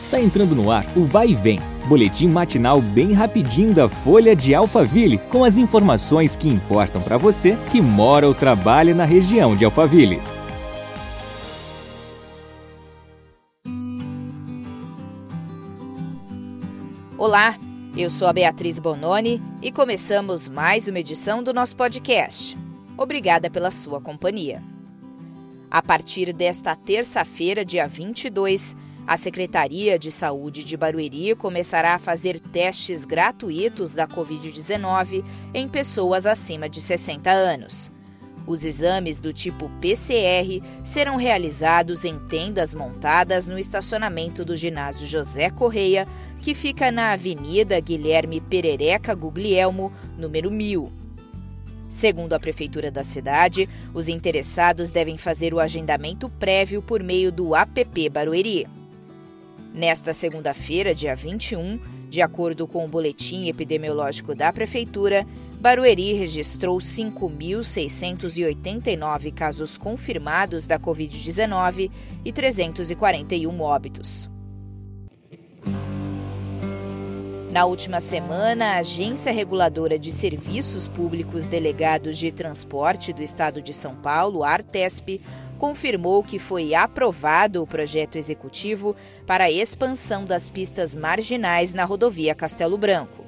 Está entrando no ar o Vai e Vem, boletim matinal bem rapidinho da Folha de Alphaville, com as informações que importam para você que mora ou trabalha na região de Alphaville. Olá, eu sou a Beatriz Bononi e começamos mais uma edição do nosso podcast. Obrigada pela sua companhia. A partir desta terça-feira, dia 22, a Secretaria de Saúde de Barueri começará a fazer testes gratuitos da Covid-19 em pessoas acima de 60 anos. Os exames do tipo PCR serão realizados em tendas montadas no estacionamento do ginásio José Correia, que fica na Avenida Guilherme Perereca Guglielmo, número 1000. Segundo a Prefeitura da cidade, os interessados devem fazer o agendamento prévio por meio do APP Barueri. Nesta segunda-feira, dia 21, de acordo com o boletim epidemiológico da Prefeitura, Barueri registrou 5.689 casos confirmados da Covid-19 e 341 óbitos. Na última semana, a Agência Reguladora de Serviços Públicos Delegados de Transporte do Estado de São Paulo, Artesp, confirmou que foi aprovado o projeto executivo para a expansão das pistas marginais na rodovia Castelo Branco.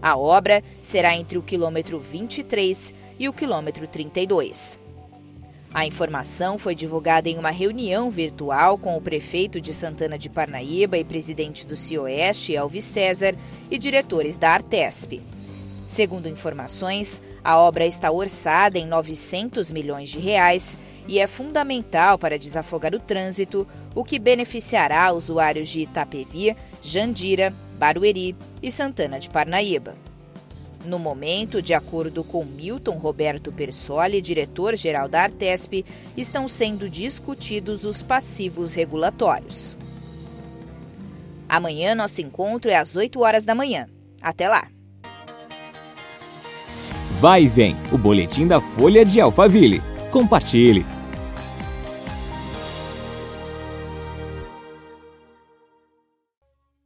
A obra será entre o quilômetro 23 e o quilômetro 32. A informação foi divulgada em uma reunião virtual com o prefeito de Santana de Parnaíba e presidente do CIOeste, Elvis César, e diretores da Artesp. Segundo informações, a obra está orçada em 900 milhões de reais e é fundamental para desafogar o trânsito, o que beneficiará usuários de Itapevi, Jandira, Barueri e Santana de Parnaíba. No momento, de acordo com Milton Roberto Persoli, diretor-geral da Artesp, estão sendo discutidos os passivos regulatórios. Amanhã nosso encontro é às 8 horas da manhã. Até lá! Vai e vem, o boletim da Folha de Alphaville. Compartilhe!